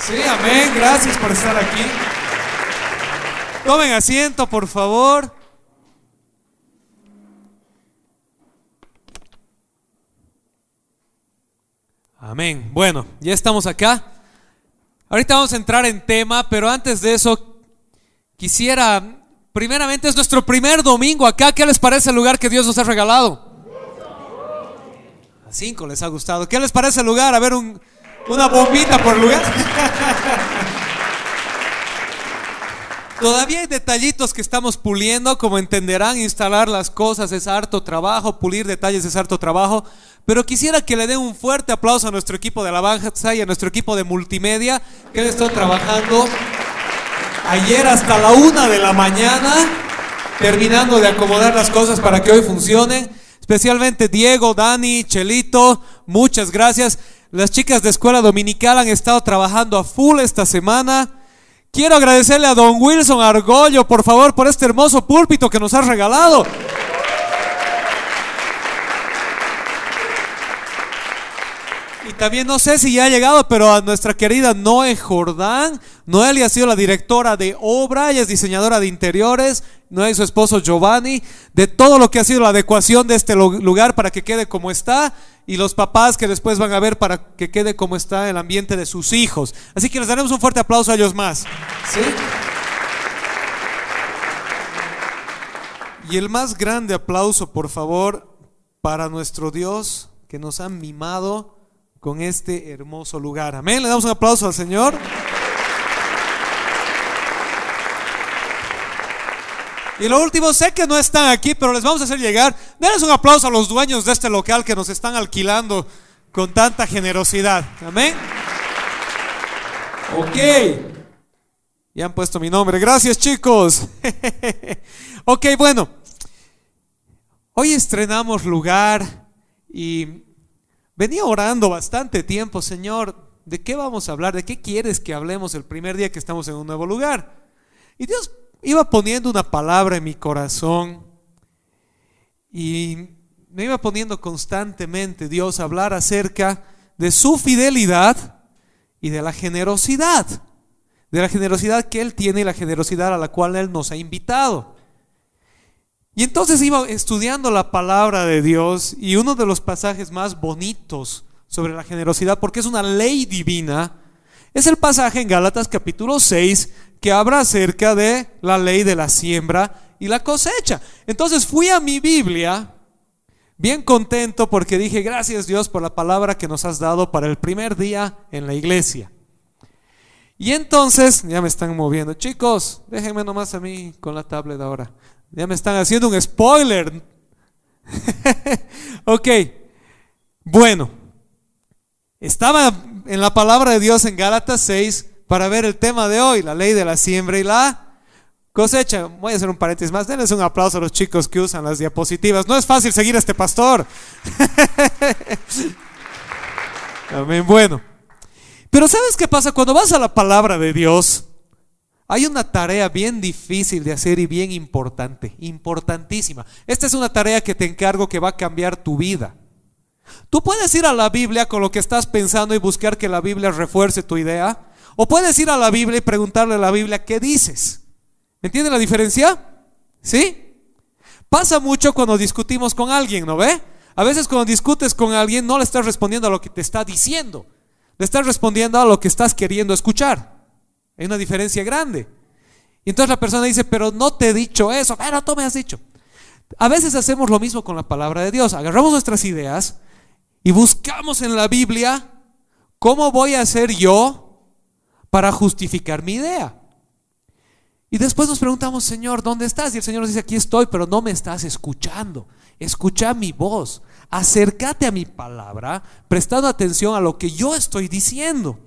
Sí, amén, gracias por estar aquí. Tomen asiento, por favor. Amén. Bueno, ya estamos acá. Ahorita vamos a entrar en tema, pero antes de eso, quisiera, primeramente es nuestro primer domingo acá. ¿Qué les parece el lugar que Dios nos ha regalado? A cinco les ha gustado. ¿Qué les parece el lugar? A ver, un, una bombita por lugar. Todavía hay detallitos que estamos puliendo, como entenderán, instalar las cosas es harto trabajo, pulir detalles es harto trabajo, pero quisiera que le den un fuerte aplauso a nuestro equipo de alabanza y a nuestro equipo de multimedia, que estado trabajando ayer hasta la una de la mañana, terminando de acomodar las cosas para que hoy funcionen, especialmente Diego, Dani, Chelito, muchas gracias. Las chicas de escuela dominical han estado trabajando a full esta semana. Quiero agradecerle a don Wilson Argollo, por favor, por este hermoso púlpito que nos ha regalado. Y también no sé si ya ha llegado, pero a nuestra querida Noé Jordán. Noelia ha sido la directora de obra, ella es diseñadora de interiores. Noé y su esposo Giovanni, de todo lo que ha sido la adecuación de este lugar para que quede como está. Y los papás que después van a ver para que quede como está el ambiente de sus hijos. Así que les daremos un fuerte aplauso a ellos más. ¿Sí? Y el más grande aplauso, por favor, para nuestro Dios que nos ha mimado con este hermoso lugar. Amén. Le damos un aplauso al Señor. Y lo último, sé que no están aquí, pero les vamos a hacer llegar. Denles un aplauso a los dueños de este local que nos están alquilando con tanta generosidad. Amén. Ok. Ya han puesto mi nombre. Gracias, chicos. ok, bueno. Hoy estrenamos lugar y venía orando bastante tiempo, Señor. ¿De qué vamos a hablar? ¿De qué quieres que hablemos el primer día que estamos en un nuevo lugar? Y Dios iba poniendo una palabra en mi corazón y me iba poniendo constantemente Dios a hablar acerca de su fidelidad y de la generosidad, de la generosidad que Él tiene y la generosidad a la cual Él nos ha invitado. Y entonces iba estudiando la palabra de Dios y uno de los pasajes más bonitos sobre la generosidad, porque es una ley divina, es el pasaje en Gálatas capítulo 6 que habla acerca de la ley de la siembra y la cosecha. Entonces fui a mi Biblia bien contento porque dije, gracias Dios por la palabra que nos has dado para el primer día en la iglesia. Y entonces, ya me están moviendo. Chicos, déjenme nomás a mí con la tablet ahora. Ya me están haciendo un spoiler. ok, bueno, estaba en la palabra de Dios en Gálatas 6 para ver el tema de hoy, la ley de la siembra y la cosecha. Voy a hacer un paréntesis más. Denles un aplauso a los chicos que usan las diapositivas. No es fácil seguir a este pastor. Amén. Bueno. Pero ¿sabes qué pasa? Cuando vas a la palabra de Dios, hay una tarea bien difícil de hacer y bien importante, importantísima. Esta es una tarea que te encargo que va a cambiar tu vida. Tú puedes ir a la Biblia con lo que estás pensando y buscar que la Biblia refuerce tu idea, o puedes ir a la Biblia y preguntarle a la Biblia, ¿qué dices? ¿Me entiende la diferencia? ¿Sí? Pasa mucho cuando discutimos con alguien, ¿no ve? A veces cuando discutes con alguien no le estás respondiendo a lo que te está diciendo, le estás respondiendo a lo que estás queriendo escuchar. Hay una diferencia grande. Y entonces la persona dice, pero no te he dicho eso, pero tú me has dicho. A veces hacemos lo mismo con la palabra de Dios. Agarramos nuestras ideas y buscamos en la Biblia cómo voy a ser yo para justificar mi idea. Y después nos preguntamos, Señor, ¿dónde estás? Y el Señor nos dice, aquí estoy, pero no me estás escuchando. Escucha mi voz, acércate a mi palabra, prestando atención a lo que yo estoy diciendo.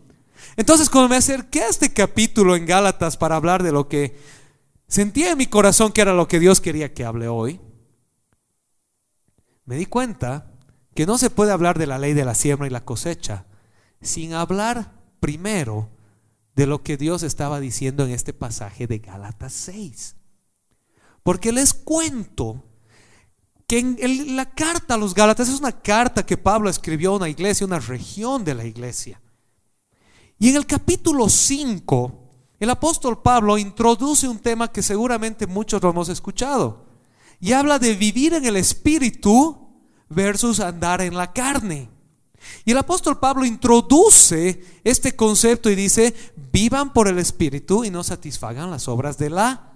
Entonces, cuando me acerqué a este capítulo en Gálatas para hablar de lo que sentía en mi corazón que era lo que Dios quería que hable hoy, me di cuenta que no se puede hablar de la ley de la siembra y la cosecha sin hablar primero de lo que Dios estaba diciendo en este pasaje de Gálatas 6. Porque les cuento que en la carta a los Gálatas es una carta que Pablo escribió a una iglesia, una región de la iglesia. Y en el capítulo 5, el apóstol Pablo introduce un tema que seguramente muchos lo hemos escuchado. Y habla de vivir en el espíritu versus andar en la carne. Y el apóstol Pablo introduce este concepto y dice, vivan por el Espíritu y no satisfagan las obras de la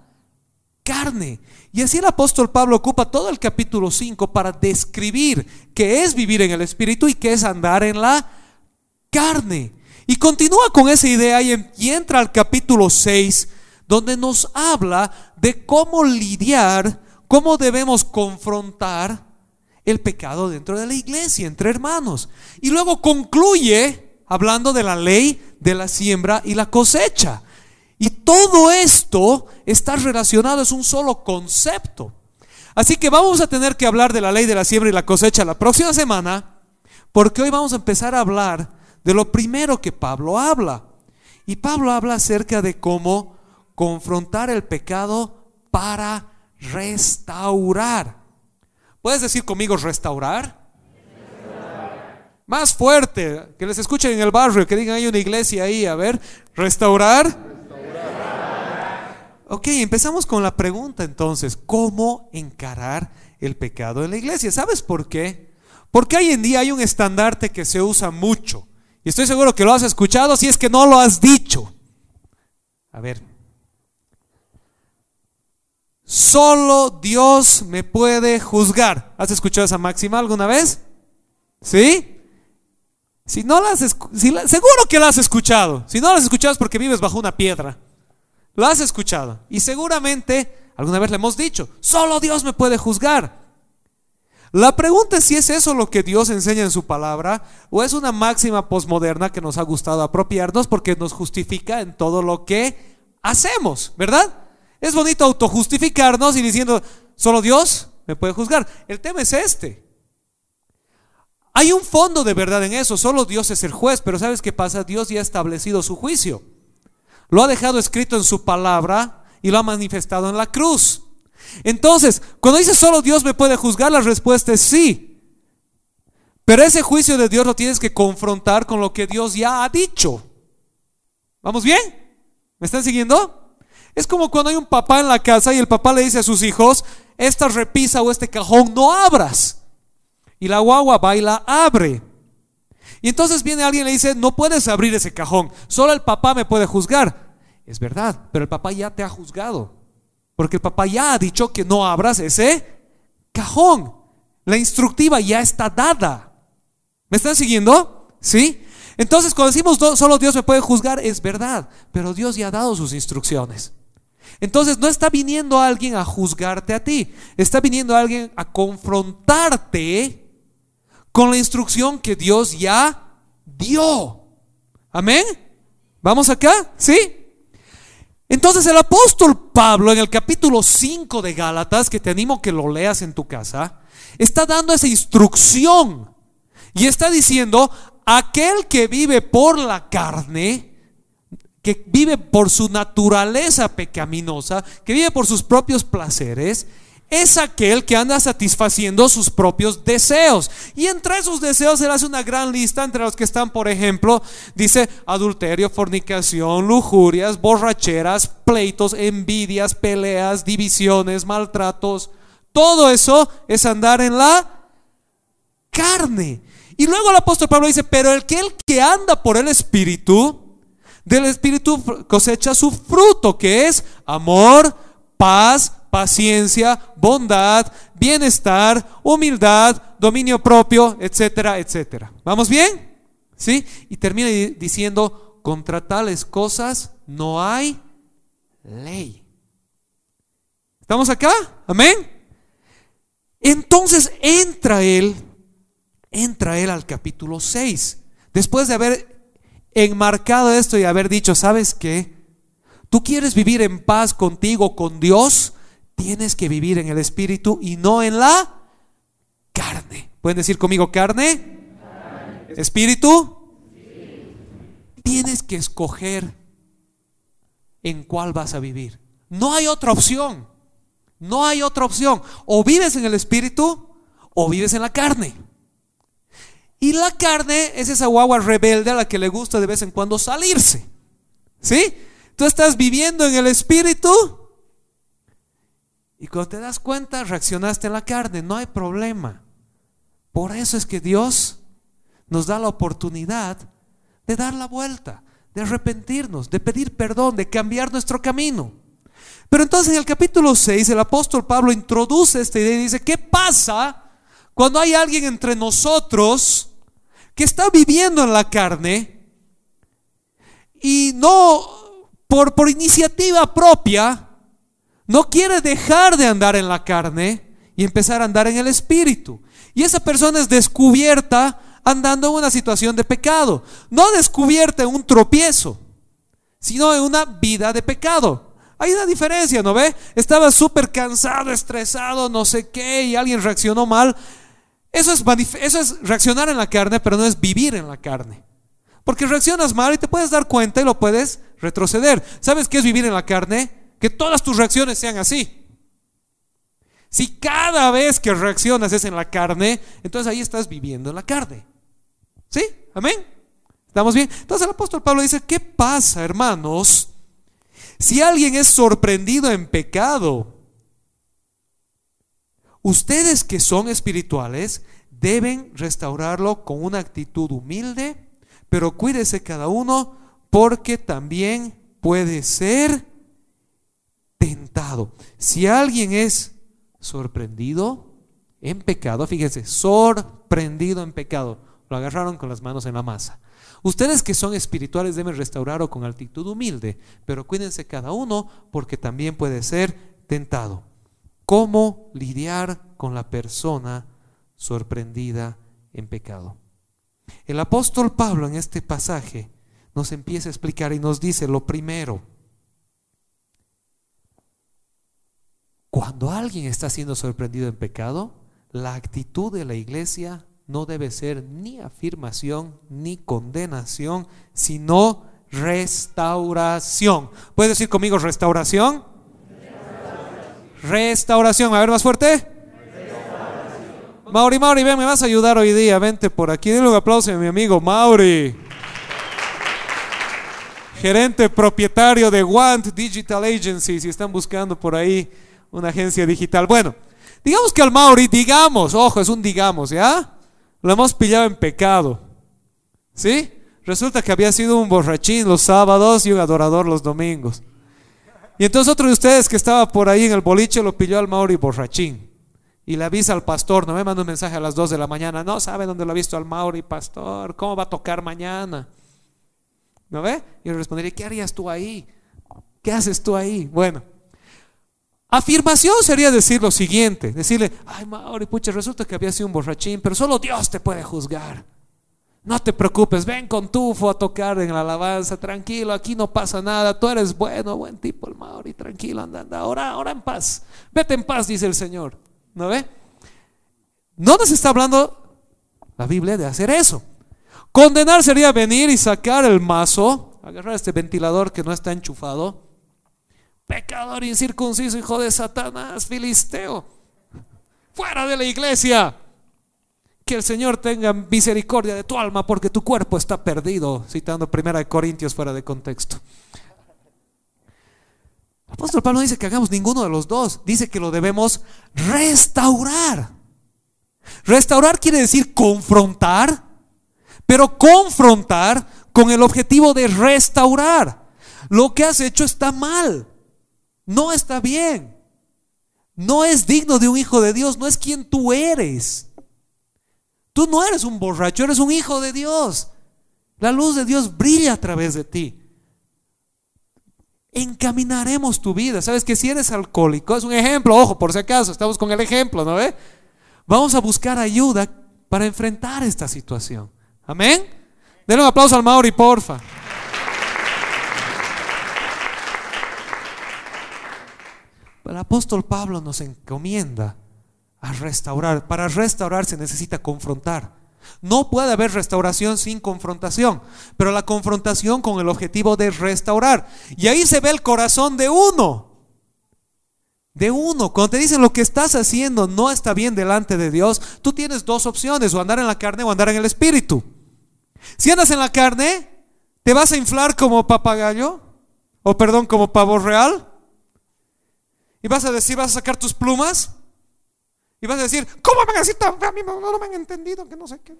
carne. Y así el apóstol Pablo ocupa todo el capítulo 5 para describir qué es vivir en el Espíritu y qué es andar en la carne. Y continúa con esa idea y, entra al capítulo 6, donde nos habla de cómo lidiar, cómo debemos confrontar el pecado dentro de la iglesia, entre hermanos. Y luego concluye hablando de la ley de la siembra y la cosecha. Y todo esto está relacionado, es un solo concepto. Así que vamos a tener que hablar de la ley de la siembra y la cosecha la próxima semana, porque hoy vamos a empezar a hablar de lo primero que Pablo habla. Y Pablo habla acerca de cómo confrontar el pecado para restaurar. ¿Puedes decir conmigo restaurar? Más fuerte, que les escuchen en el barrio, que digan hay una iglesia ahí, a ver, restaurar. restaurar. Ok, empezamos con la pregunta entonces, ¿cómo encarar el pecado en la iglesia? ¿Sabes por qué? Porque hoy en día hay un estandarte que se usa mucho. Y estoy seguro que lo has escuchado si es que no lo has dicho. A ver, Solo Dios me puede juzgar. ¿Has escuchado esa máxima alguna vez? ¿Sí? Si no la has seguro que la has escuchado. Si no la has escuchado es porque vives bajo una piedra. Lo has escuchado. Y seguramente alguna vez le hemos dicho, solo Dios me puede juzgar. La pregunta es si es eso lo que Dios enseña en su palabra o es una máxima posmoderna que nos ha gustado apropiarnos porque nos justifica en todo lo que hacemos, ¿verdad? Es bonito autojustificarnos y diciendo, solo Dios me puede juzgar. El tema es este. Hay un fondo de verdad en eso, solo Dios es el juez, pero ¿sabes qué pasa? Dios ya ha establecido su juicio. Lo ha dejado escrito en su palabra y lo ha manifestado en la cruz. Entonces, cuando dice solo Dios me puede juzgar, la respuesta es sí. Pero ese juicio de Dios lo tienes que confrontar con lo que Dios ya ha dicho. ¿Vamos bien? ¿Me están siguiendo? Es como cuando hay un papá en la casa y el papá le dice a sus hijos, esta repisa o este cajón no abras. Y la guagua baila, abre. Y entonces viene alguien y le dice, no puedes abrir ese cajón, solo el papá me puede juzgar. Es verdad, pero el papá ya te ha juzgado. Porque el papá ya ha dicho que no abras ese cajón. La instructiva ya está dada. ¿Me están siguiendo? ¿Sí? Entonces cuando decimos solo Dios me puede juzgar, es verdad, pero Dios ya ha dado sus instrucciones. Entonces no está viniendo alguien a juzgarte a ti, está viniendo alguien a confrontarte con la instrucción que Dios ya dio. Amén. ¿Vamos acá? ¿Sí? Entonces el apóstol Pablo en el capítulo 5 de Gálatas, que te animo que lo leas en tu casa, está dando esa instrucción y está diciendo, aquel que vive por la carne, que vive por su naturaleza pecaminosa, que vive por sus propios placeres, es aquel que anda satisfaciendo sus propios deseos. Y entre esos deseos se hace una gran lista, entre los que están, por ejemplo, dice adulterio, fornicación, lujurias, borracheras, pleitos, envidias, peleas, divisiones, maltratos. Todo eso es andar en la carne. Y luego el apóstol Pablo dice, pero el que, el que anda por el Espíritu, del Espíritu cosecha su fruto, que es amor, paz, paciencia, bondad, bienestar, humildad, dominio propio, etcétera, etcétera. ¿Vamos bien? ¿Sí? Y termina diciendo, contra tales cosas no hay ley. ¿Estamos acá? Amén. Entonces entra él, entra él al capítulo 6, después de haber enmarcado esto y haber dicho, ¿sabes qué? Tú quieres vivir en paz contigo, con Dios, tienes que vivir en el Espíritu y no en la carne. ¿Pueden decir conmigo carne? ¿Espíritu? Tienes que escoger en cuál vas a vivir. No hay otra opción. No hay otra opción. O vives en el Espíritu o vives en la carne. La carne es esa guagua rebelde a la que le gusta de vez en cuando salirse. ¿Sí? Tú estás viviendo en el espíritu y cuando te das cuenta reaccionaste en la carne, no hay problema. Por eso es que Dios nos da la oportunidad de dar la vuelta, de arrepentirnos, de pedir perdón, de cambiar nuestro camino. Pero entonces en el capítulo 6 el apóstol Pablo introduce esta idea y dice, ¿qué pasa cuando hay alguien entre nosotros que está viviendo en la carne y no por, iniciativa propia, no quiere dejar de andar en la carne y empezar a andar en el espíritu. Y esa persona es descubierta andando en una situación de pecado. No descubierta en un tropiezo, sino en una vida de pecado. Hay una diferencia, ¿no ve? Estaba súper cansado, estresado, no sé qué, y alguien reaccionó mal. Eso es, eso es reaccionar en la carne, pero no es vivir en la carne. Porque reaccionas mal y te puedes dar cuenta y lo puedes retroceder. ¿Sabes qué es vivir en la carne? Que todas tus reacciones sean así. Si cada vez que reaccionas es en la carne, entonces ahí estás viviendo en la carne. ¿Sí? Amén. ¿Estamos bien? Entonces el apóstol Pablo dice, ¿qué pasa, hermanos? Si alguien es sorprendido en pecado, Ustedes que son espirituales deben restaurarlo con una actitud humilde, pero cuídese cada uno porque también puede ser tentado. Si alguien es sorprendido en pecado, fíjense, sorprendido en pecado, lo agarraron con las manos en la masa. Ustedes que son espirituales deben restaurarlo con actitud humilde, pero cuídense cada uno porque también puede ser tentado cómo lidiar con la persona sorprendida en pecado. El apóstol Pablo en este pasaje nos empieza a explicar y nos dice lo primero. Cuando alguien está siendo sorprendido en pecado, la actitud de la iglesia no debe ser ni afirmación ni condenación, sino restauración. ¿Puedes decir conmigo restauración? Restauración. A ver, más fuerte. Mauri, Mauri, ven, me vas a ayudar hoy día. Vente por aquí. Dile un aplauso a mi amigo Mauri. Gerente propietario de Want Digital Agency. Si están buscando por ahí una agencia digital. Bueno, digamos que al Mauri, digamos, ojo, es un digamos, ¿ya? Lo hemos pillado en pecado. ¿Sí? Resulta que había sido un borrachín los sábados y un adorador los domingos. Y entonces otro de ustedes que estaba por ahí en el boliche lo pilló al Mauri borrachín. Y le avisa al pastor, no me manda un mensaje a las 2 de la mañana, no sabe dónde lo ha visto al Mauri, pastor, ¿cómo va a tocar mañana? ¿No ve? Y le respondería, ¿qué harías tú ahí? ¿Qué haces tú ahí? Bueno, afirmación sería decir lo siguiente, decirle, ay Mauri, pucha, resulta que había sido un borrachín, pero solo Dios te puede juzgar. No te preocupes, ven con tufo a tocar en la alabanza, tranquilo, aquí no pasa nada, tú eres bueno, buen tipo el Mauri, tranquilo, anda, anda, ahora, ahora en paz, vete en paz, dice el Señor. ¿No ve? No nos está hablando la Biblia de hacer eso. Condenar sería venir y sacar el mazo, agarrar este ventilador que no está enchufado. Pecador incircunciso, hijo de Satanás, filisteo. Fuera de la iglesia. Que el Señor tenga misericordia de tu alma porque tu cuerpo está perdido, citando primera de Corintios fuera de contexto. El apóstol Pablo dice que hagamos ninguno de los dos, dice que lo debemos restaurar. Restaurar quiere decir confrontar, pero confrontar con el objetivo de restaurar. Lo que has hecho está mal, no está bien, no es digno de un hijo de Dios, no es quien tú eres. Tú no eres un borracho, eres un hijo de Dios. La luz de Dios brilla a través de ti. Encaminaremos tu vida. Sabes que si eres alcohólico, es un ejemplo, ojo, por si acaso, estamos con el ejemplo, ¿no ve? Vamos a buscar ayuda para enfrentar esta situación. Amén. Denle un aplauso al Mauri, porfa. El apóstol Pablo nos encomienda a restaurar. Para restaurar se necesita confrontar. No puede haber restauración sin confrontación, pero la confrontación con el objetivo de restaurar. Y ahí se ve el corazón de uno. De uno. Cuando te dicen lo que estás haciendo no está bien delante de Dios, tú tienes dos opciones, o andar en la carne o andar en el espíritu. Si andas en la carne, te vas a inflar como papagayo, o perdón, como pavo real, y vas a decir, vas a sacar tus plumas, y vas a decir, ¿cómo van tan no me han entendido, que no sé qué.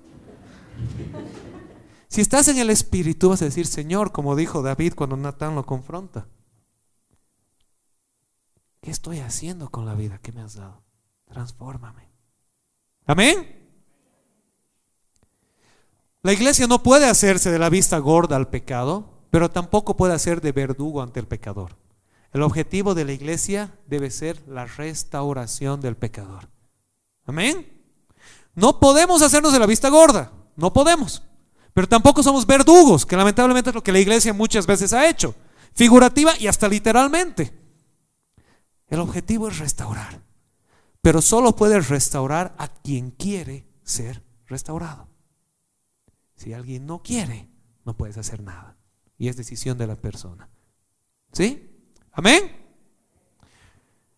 Si estás en el espíritu, vas a decir, Señor, como dijo David cuando Natán lo confronta. ¿Qué estoy haciendo con la vida que me has dado? Transfórmame. Amén. La iglesia no puede hacerse de la vista gorda al pecado, pero tampoco puede hacer de verdugo ante el pecador. El objetivo de la iglesia debe ser la restauración del pecador. Amén. No podemos hacernos de la vista gorda, no podemos. Pero tampoco somos verdugos, que lamentablemente es lo que la iglesia muchas veces ha hecho, figurativa y hasta literalmente. El objetivo es restaurar, pero solo puedes restaurar a quien quiere ser restaurado. Si alguien no quiere, no puedes hacer nada. Y es decisión de la persona. ¿Sí? Amén.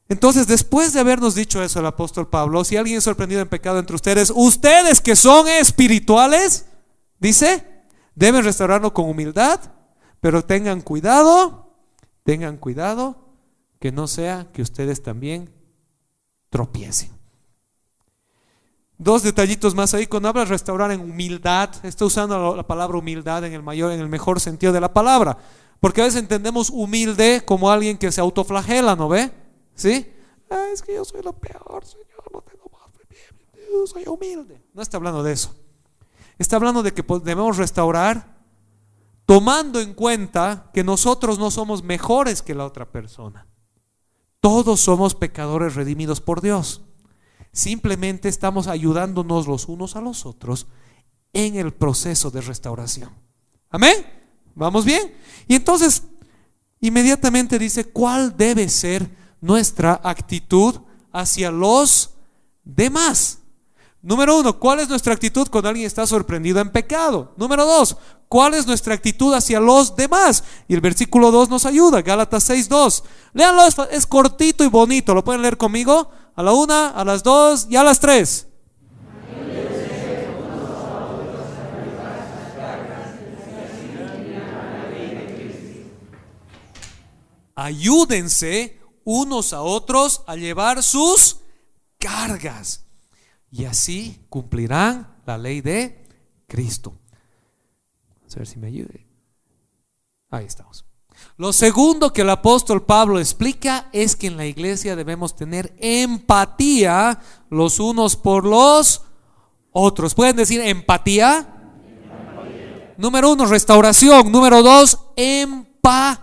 Entonces, después de habernos dicho eso el apóstol Pablo, si alguien es sorprendido en pecado entre ustedes, ustedes que son espirituales, dice, deben restaurarlo con humildad, pero tengan cuidado, tengan cuidado que no sea que ustedes también tropiecen. Dos detallitos más ahí. Cuando habla restaurar en humildad, está usando la palabra humildad en el mayor, en el mejor sentido de la palabra. Porque a veces entendemos humilde como alguien que se autoflagela, ¿no ve? ¿Sí? Ah, es que yo soy lo peor, Señor, no tengo más. Yo soy humilde. No está hablando de eso. Está hablando de que debemos restaurar tomando en cuenta que nosotros no somos mejores que la otra persona. Todos somos pecadores redimidos por Dios. Simplemente estamos ayudándonos los unos a los otros en el proceso de restauración. Amén. ¿Vamos bien? Y entonces, inmediatamente dice, ¿cuál debe ser nuestra actitud hacia los demás. Número uno, ¿cuál es nuestra actitud cuando alguien está sorprendido en pecado? Número dos, ¿cuál es nuestra actitud hacia los demás? Y el versículo 2 nos ayuda, Gálatas 6, 2. Léanlo, es cortito y bonito. ¿Lo pueden leer conmigo? A la una, a las dos y a las tres. Ayúdense unos a otros a llevar sus cargas. Y así cumplirán la ley de Cristo. A ver si me ayude. Ahí estamos. Lo segundo que el apóstol Pablo explica es que en la iglesia debemos tener empatía los unos por los otros. ¿Pueden decir empatía? Número uno, restauración. Número dos, empatía.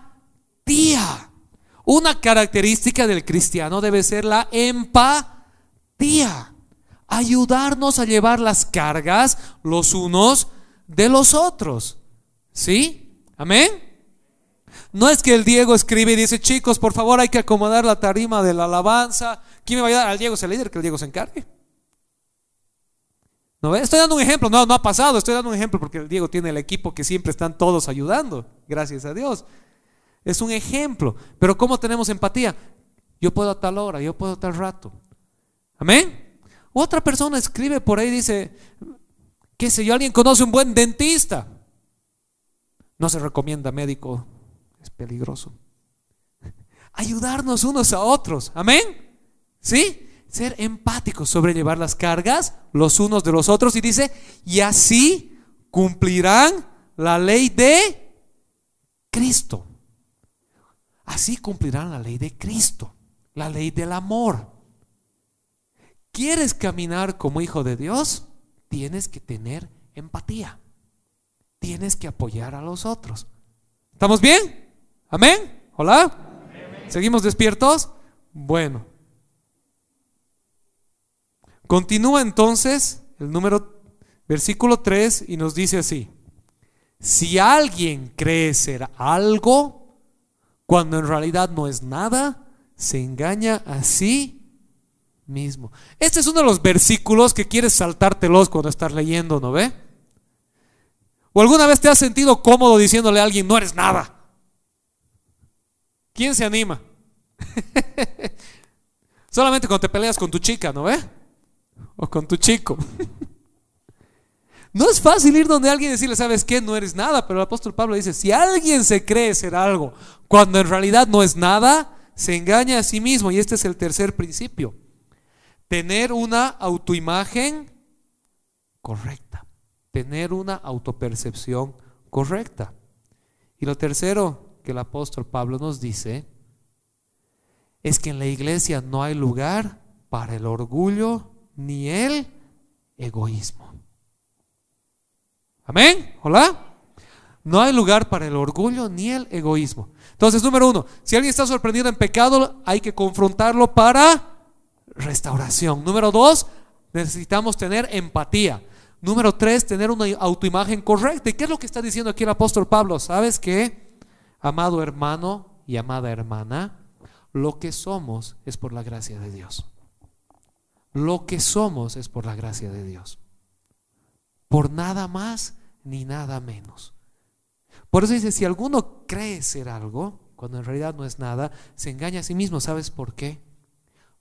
Una característica del cristiano debe ser la empatía. Ayudarnos a llevar las cargas los unos de los otros. ¿Sí? Amén. No es que el Diego escribe y dice, chicos, por favor hay que acomodar la tarima de la alabanza. ¿Quién me va a ayudar? Al Diego es el líder, que el Diego se encargue. ¿No Estoy dando un ejemplo, no, no ha pasado, estoy dando un ejemplo porque el Diego tiene el equipo que siempre están todos ayudando, gracias a Dios. Es un ejemplo. Pero ¿cómo tenemos empatía? Yo puedo a tal hora, yo puedo a tal rato. Amén. Otra persona escribe por ahí, dice, qué sé yo, alguien conoce un buen dentista. No se recomienda médico, es peligroso. Ayudarnos unos a otros. Amén. ¿Sí? Ser empáticos, sobrellevar las cargas los unos de los otros. Y dice, y así cumplirán la ley de Cristo. Así cumplirán la ley de Cristo, la ley del amor. ¿Quieres caminar como hijo de Dios? Tienes que tener empatía. Tienes que apoyar a los otros. ¿Estamos bien? ¿Amén? ¿Hola? ¿Seguimos despiertos? Bueno. Continúa entonces el número versículo 3 y nos dice así. Si alguien cree ser algo, cuando en realidad no es nada, se engaña a sí mismo. Este es uno de los versículos que quieres saltártelos cuando estás leyendo, ¿no ve? ¿O alguna vez te has sentido cómodo diciéndole a alguien, no eres nada? ¿Quién se anima? Solamente cuando te peleas con tu chica, ¿no ve? O con tu chico. No es fácil ir donde alguien decirle, ¿sabes qué? No eres nada. Pero el apóstol Pablo dice, si alguien se cree ser algo, cuando en realidad no es nada, se engaña a sí mismo. Y este es el tercer principio. Tener una autoimagen correcta. Tener una autopercepción correcta. Y lo tercero que el apóstol Pablo nos dice es que en la iglesia no hay lugar para el orgullo ni el egoísmo. Amén. Hola. No hay lugar para el orgullo ni el egoísmo. Entonces, número uno, si alguien está sorprendido en pecado, hay que confrontarlo para restauración. Número dos, necesitamos tener empatía. Número tres, tener una autoimagen correcta. ¿Y qué es lo que está diciendo aquí el apóstol Pablo? ¿Sabes qué? Amado hermano y amada hermana, lo que somos es por la gracia de Dios. Lo que somos es por la gracia de Dios por nada más ni nada menos. Por eso dice, si alguno cree ser algo, cuando en realidad no es nada, se engaña a sí mismo. ¿Sabes por qué?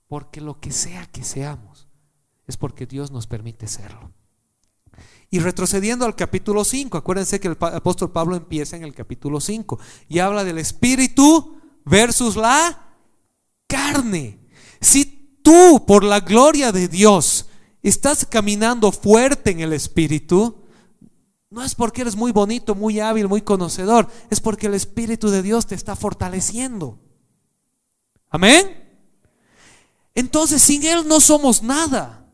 Porque lo que sea que seamos, es porque Dios nos permite serlo. Y retrocediendo al capítulo 5, acuérdense que el apóstol Pablo empieza en el capítulo 5 y habla del espíritu versus la carne. Si tú, por la gloria de Dios, estás caminando fuerte en el Espíritu, no es porque eres muy bonito, muy hábil, muy conocedor, es porque el Espíritu de Dios te está fortaleciendo. Amén. Entonces sin Él no somos nada.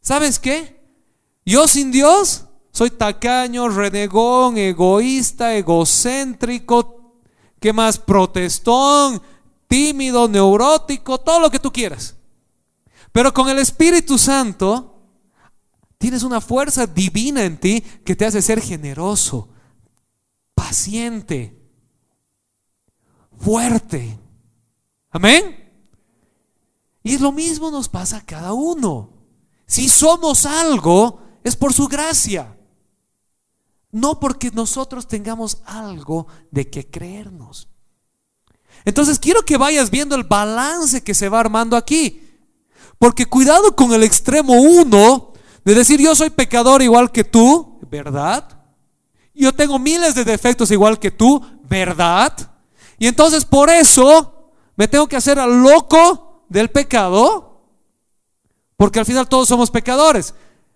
¿Sabes qué? Yo sin Dios soy tacaño, renegón, egoísta, egocéntrico, ¿qué más? Protestón, tímido, neurótico, todo lo que tú quieras. Pero con el Espíritu Santo tienes una fuerza divina en ti que te hace ser generoso, paciente, fuerte. Amén. Y lo mismo nos pasa a cada uno. Si somos algo, es por su gracia. No porque nosotros tengamos algo de que creernos. Entonces quiero que vayas viendo el balance que se va armando aquí. Porque cuidado con el extremo uno de decir yo soy pecador igual que tú, ¿verdad? Yo tengo miles de defectos igual que tú, ¿verdad? Y entonces por eso me tengo que hacer al loco del pecado, porque al final todos somos pecadores.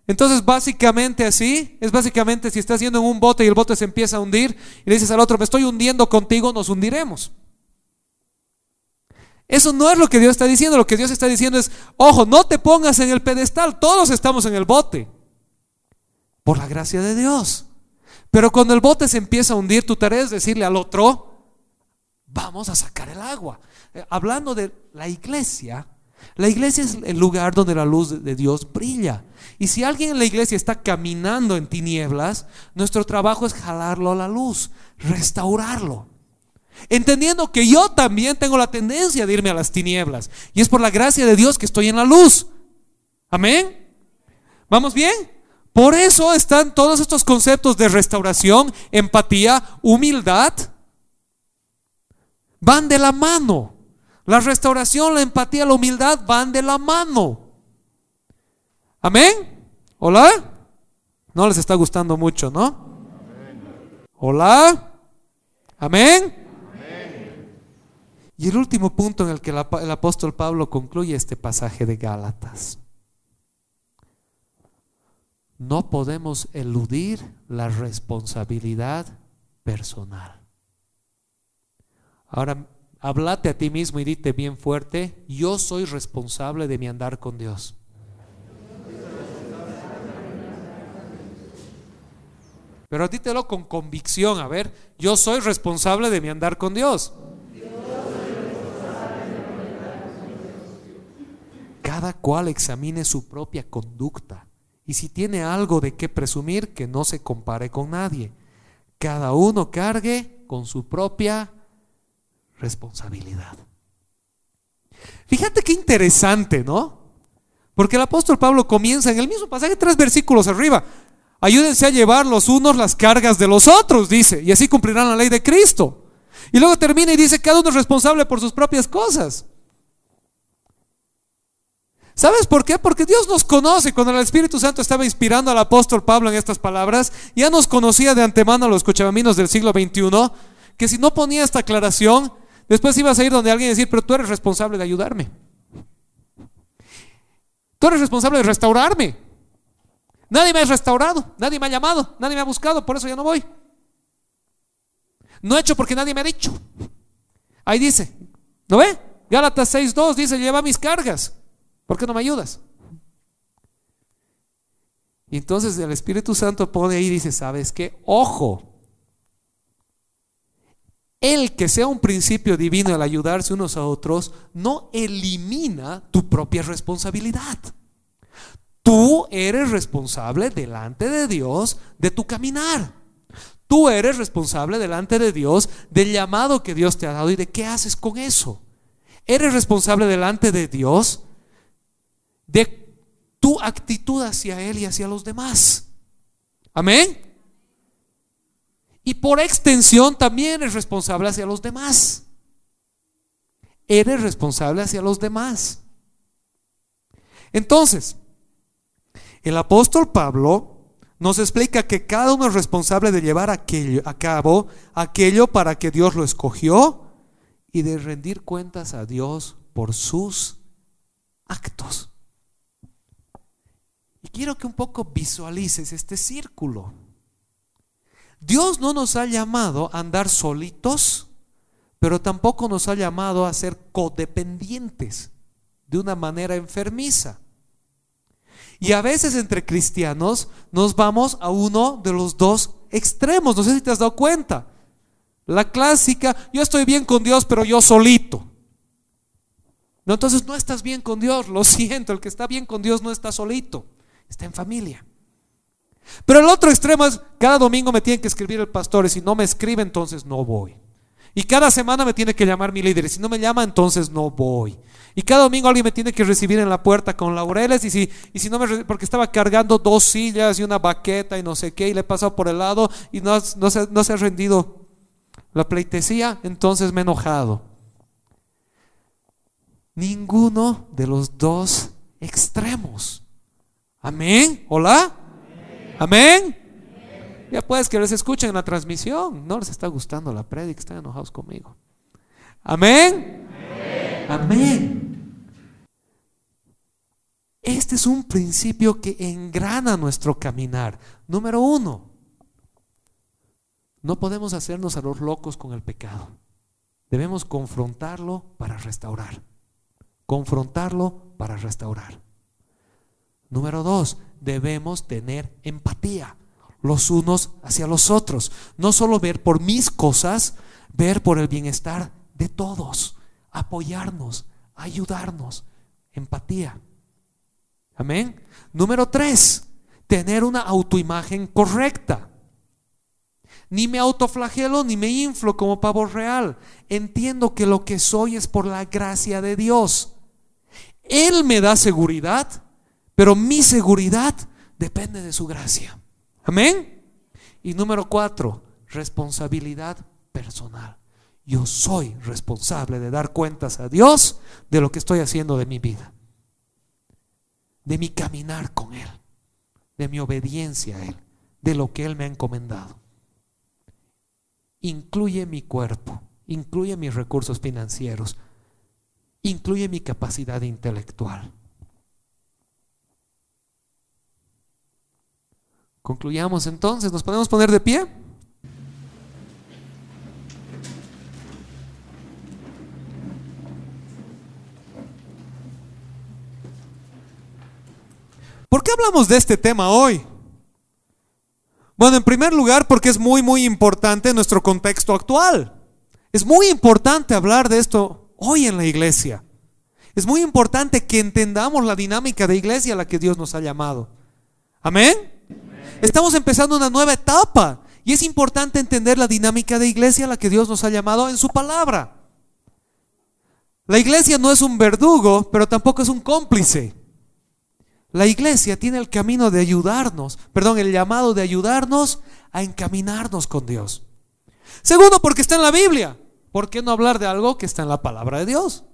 Entonces básicamente así, es básicamente si estás yendo en un bote y el bote se empieza a hundir y le dices al otro, me estoy hundiendo contigo, nos hundiremos. Eso no es lo que Dios está diciendo. Lo que Dios está diciendo es, ojo, no te pongas en el pedestal. Todos estamos en el bote. Por la gracia de Dios. Pero cuando el bote se empieza a hundir, tu tarea es decirle al otro, vamos a sacar el agua. Eh, hablando de la iglesia, la iglesia es el lugar donde la luz de Dios brilla. Y si alguien en la iglesia está caminando en tinieblas, nuestro trabajo es jalarlo a la luz, restaurarlo. Entendiendo que yo también tengo la tendencia de irme a las tinieblas. Y es por la gracia de Dios que estoy en la luz. Amén. ¿Vamos bien? Por eso están todos estos conceptos de restauración, empatía, humildad. Van de la mano. La restauración, la empatía, la humildad van de la mano. Amén. Hola. No les está gustando mucho, ¿no? Hola. Amén. Y el último punto en el que el apóstol Pablo concluye este pasaje de Gálatas. No podemos eludir la responsabilidad personal. Ahora, hablate a ti mismo y dite bien fuerte, yo soy responsable de mi andar con Dios. Pero dítelo con convicción, a ver, yo soy responsable de mi andar con Dios. Cada cual examine su propia conducta Y si tiene algo de qué presumir, que no se compare con nadie. Cada uno cargue con su propia responsabilidad. Fíjate qué interesante, ¿no? Porque el apóstol Pablo comienza en el mismo pasaje, tres versículos arriba. Ayúdense a llevar los unos las cargas de los otros, dice, y así cumplirán la ley de Cristo. Y luego termina y dice, cada uno es responsable por sus propias cosas. ¿Sabes por qué? Porque Dios nos conoce. Cuando el Espíritu Santo estaba inspirando al apóstol Pablo en estas palabras, ya nos conocía de antemano a los cochabaminos del siglo XXI, que si no ponía esta aclaración, después ibas a ir donde alguien y decir, pero tú eres responsable de ayudarme. Tú eres responsable de restaurarme. Nadie me ha restaurado, nadie me ha llamado, nadie me ha buscado, por eso ya no voy. No he hecho porque nadie me ha dicho. Ahí dice, ¿no ve? Gálatas 6.2 dice, lleva mis cargas. ¿Por qué no me ayudas? Y entonces el Espíritu Santo pone ahí y dice, ¿sabes qué? Ojo. El que sea un principio divino al ayudarse unos a otros no elimina tu propia responsabilidad. Tú eres responsable delante de Dios de tu caminar. Tú eres responsable delante de Dios del llamado que Dios te ha dado y de qué haces con eso. Eres responsable delante de Dios de tu actitud hacia Él y hacia los demás. Amén. Y por extensión también eres responsable hacia los demás. Eres responsable hacia los demás. Entonces, el apóstol Pablo nos explica que cada uno es responsable de llevar aquello, a cabo aquello para que Dios lo escogió y de rendir cuentas a Dios por sus actos. Y quiero que un poco visualices este círculo. Dios no nos ha llamado a andar solitos, pero tampoco nos ha llamado a ser codependientes de una manera enfermiza. Y a veces entre cristianos nos vamos a uno de los dos extremos. No sé si te has dado cuenta. La clásica, yo estoy bien con Dios, pero yo solito. No, entonces no estás bien con Dios. Lo siento, el que está bien con Dios no está solito, está en familia. Pero el otro extremo es, cada domingo me tiene que escribir el pastor y si no me escribe, entonces no voy. Y cada semana me tiene que llamar mi líder. Y si no me llama, entonces no voy. Y cada domingo alguien me tiene que recibir en la puerta con laureles. Y si, y si no me. Porque estaba cargando dos sillas y una baqueta y no sé qué. Y le he pasado por el lado y no, no, se, no se ha rendido la pleitesía. Entonces me he enojado. Ninguno de los dos extremos. Amén. Hola. Amén. Ya puedes que les escuchen en la transmisión. No les está gustando la prédica, están enojados conmigo. Amén. Amén. Este es un principio que engrana nuestro caminar. Número uno, no podemos hacernos a los locos con el pecado. Debemos confrontarlo para restaurar. Confrontarlo para restaurar. Número dos, debemos tener empatía los unos hacia los otros. No solo ver por mis cosas, ver por el bienestar de todos, apoyarnos, ayudarnos, empatía. Amén. Número tres, tener una autoimagen correcta. Ni me autoflagelo ni me inflo como pavo real. Entiendo que lo que soy es por la gracia de Dios. Él me da seguridad, pero mi seguridad depende de su gracia. Amén. Y número cuatro, responsabilidad personal. Yo soy responsable de dar cuentas a Dios de lo que estoy haciendo de mi vida, de mi caminar con Él, de mi obediencia a Él, de lo que Él me ha encomendado. Incluye mi cuerpo, incluye mis recursos financieros, incluye mi capacidad intelectual. Concluyamos entonces, ¿nos podemos poner de pie? ¿Por qué hablamos de este tema hoy? Bueno, en primer lugar, porque es muy, muy importante en nuestro contexto actual. Es muy importante hablar de esto hoy en la iglesia. Es muy importante que entendamos la dinámica de iglesia a la que Dios nos ha llamado. Amén. Estamos empezando una nueva etapa y es importante entender la dinámica de iglesia a la que Dios nos ha llamado en su palabra. La iglesia no es un verdugo, pero tampoco es un cómplice. La iglesia tiene el camino de ayudarnos, perdón, el llamado de ayudarnos a encaminarnos con Dios. Segundo, porque está en la Biblia. ¿Por qué no hablar de algo que está en la palabra de Dios?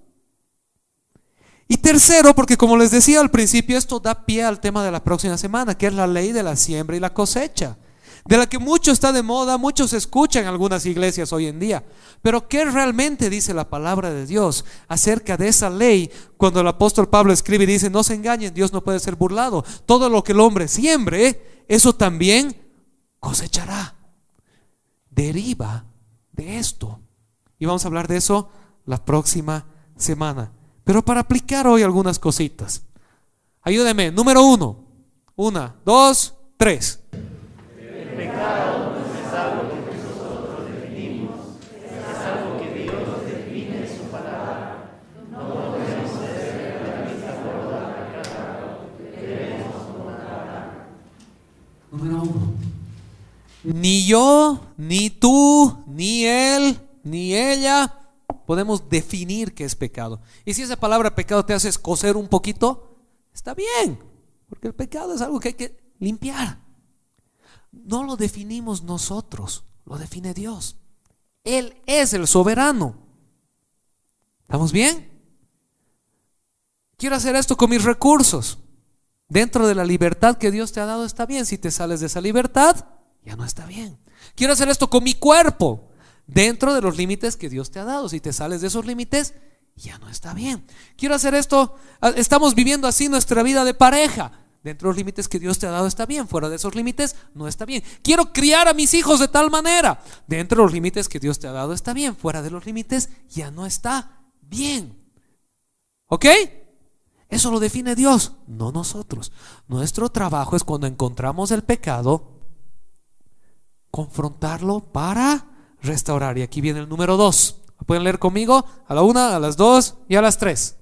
Y tercero, porque como les decía al principio, esto da pie al tema de la próxima semana, que es la ley de la siembra y la cosecha, de la que mucho está de moda, muchos escuchan en algunas iglesias hoy en día. Pero ¿qué realmente dice la palabra de Dios acerca de esa ley? Cuando el apóstol Pablo escribe y dice, no se engañen, Dios no puede ser burlado. Todo lo que el hombre siembre, eso también cosechará. Deriva de esto. Y vamos a hablar de eso la próxima semana. Pero para aplicar hoy algunas cositas. Ayúdeme. Número uno. Una, dos, tres. Número uno. Ni yo, ni tú, ni él, ni ella podemos definir qué es pecado. Y si esa palabra pecado te hace escocer un poquito, está bien, porque el pecado es algo que hay que limpiar. No lo definimos nosotros, lo define Dios. Él es el soberano. ¿Estamos bien? Quiero hacer esto con mis recursos. Dentro de la libertad que Dios te ha dado está bien. Si te sales de esa libertad, ya no está bien. Quiero hacer esto con mi cuerpo dentro de los límites que Dios te ha dado. Si te sales de esos límites, ya no está bien. Quiero hacer esto, ah, estamos viviendo así nuestra vida de pareja. Dentro de los límites que Dios te ha dado está bien, fuera de esos límites no está bien. Quiero criar a mis hijos de tal manera. Dentro de los límites que Dios te ha dado está bien, fuera de los límites ya no está bien. ¿Ok? Eso lo define Dios, no nosotros. Nuestro trabajo es cuando encontramos el pecado, confrontarlo para restaurar. Y aquí viene el número dos. ¿Pueden leer conmigo? A la una, a las dos y a las tres.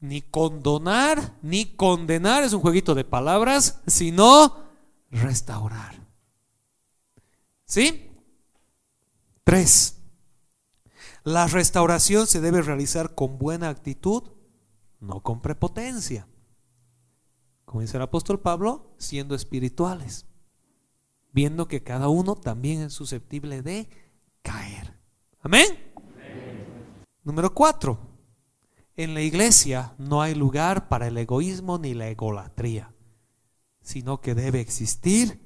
Ni condonar, ni condenar es un jueguito de palabras, sino restaurar. ¿Sí? Tres. La restauración se debe realizar con buena actitud no con prepotencia. Como dice el apóstol Pablo, siendo espirituales, viendo que cada uno también es susceptible de caer. Amén. Número cuatro, en la iglesia no hay lugar para el egoísmo ni la egolatría, sino que debe existir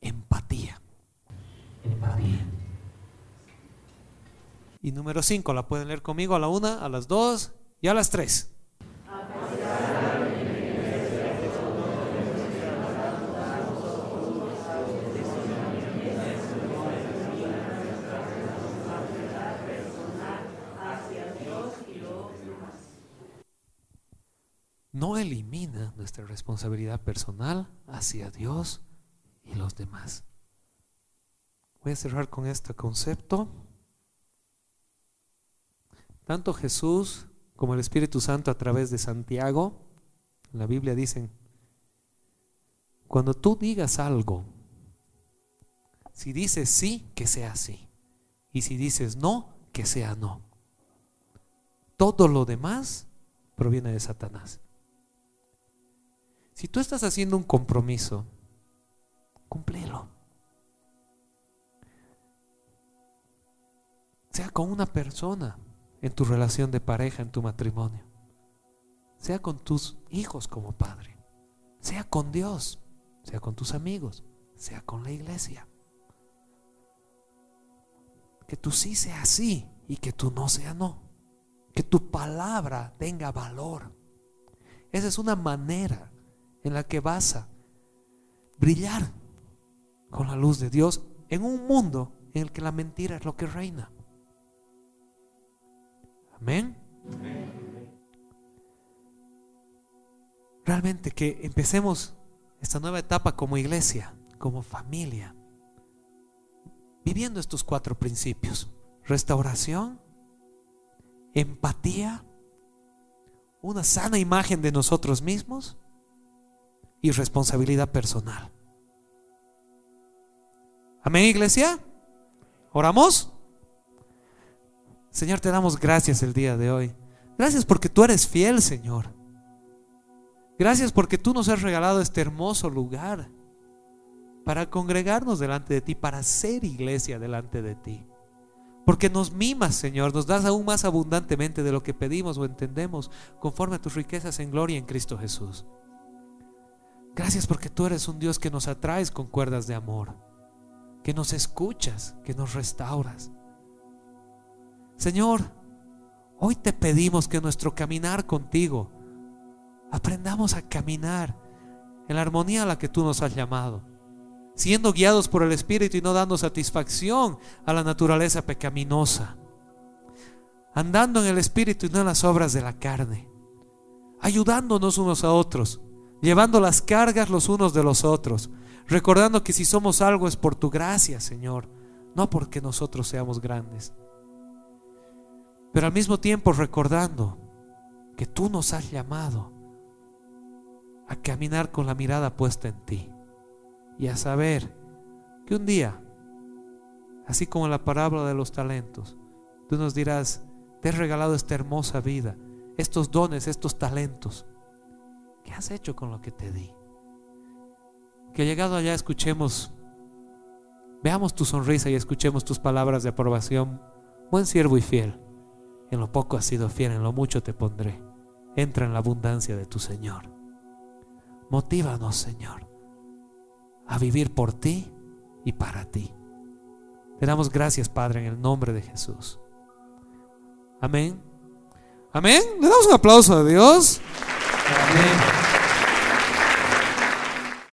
empatía. Empatía. Y número cinco, la pueden leer conmigo a la una, a las dos y a las tres. No elimina nuestra responsabilidad personal hacia Dios y los demás. Voy a cerrar con este concepto. Tanto Jesús como el Espíritu Santo a través de Santiago, en la Biblia dicen, cuando tú digas algo, si dices sí, que sea sí. Y si dices no, que sea no. Todo lo demás proviene de Satanás. Si tú estás haciendo un compromiso, cumplilo. Sea con una persona en tu relación de pareja, en tu matrimonio. Sea con tus hijos como padre. Sea con Dios. Sea con tus amigos. Sea con la iglesia. Que tú sí sea sí y que tú no sea no. Que tu palabra tenga valor. Esa es una manera en la que vas a brillar con la luz de Dios en un mundo en el que la mentira es lo que reina. Amén. Realmente que empecemos esta nueva etapa como iglesia, como familia, viviendo estos cuatro principios. Restauración, empatía, una sana imagen de nosotros mismos y responsabilidad personal. Amén, iglesia. ¿Oramos? Señor, te damos gracias el día de hoy. Gracias porque tú eres fiel, Señor. Gracias porque tú nos has regalado este hermoso lugar para congregarnos delante de ti, para ser iglesia delante de ti. Porque nos mimas, Señor, nos das aún más abundantemente de lo que pedimos o entendemos, conforme a tus riquezas en gloria en Cristo Jesús. Gracias porque tú eres un Dios que nos atraes con cuerdas de amor, que nos escuchas, que nos restauras. Señor, hoy te pedimos que nuestro caminar contigo aprendamos a caminar en la armonía a la que tú nos has llamado, siendo guiados por el Espíritu y no dando satisfacción a la naturaleza pecaminosa, andando en el Espíritu y no en las obras de la carne, ayudándonos unos a otros, llevando las cargas los unos de los otros, recordando que si somos algo es por tu gracia, Señor, no porque nosotros seamos grandes pero al mismo tiempo recordando que tú nos has llamado a caminar con la mirada puesta en ti y a saber que un día, así como la parábola de los talentos, tú nos dirás, te he regalado esta hermosa vida, estos dones, estos talentos. ¿Qué has hecho con lo que te di? Que llegado allá escuchemos, veamos tu sonrisa y escuchemos tus palabras de aprobación, buen siervo y fiel. En lo poco has sido fiel, en lo mucho te pondré. Entra en la abundancia de tu Señor. Motívanos, Señor, a vivir por ti y para ti. Te damos gracias, Padre, en el nombre de Jesús. Amén. Amén. Le damos un aplauso a Dios. Amén.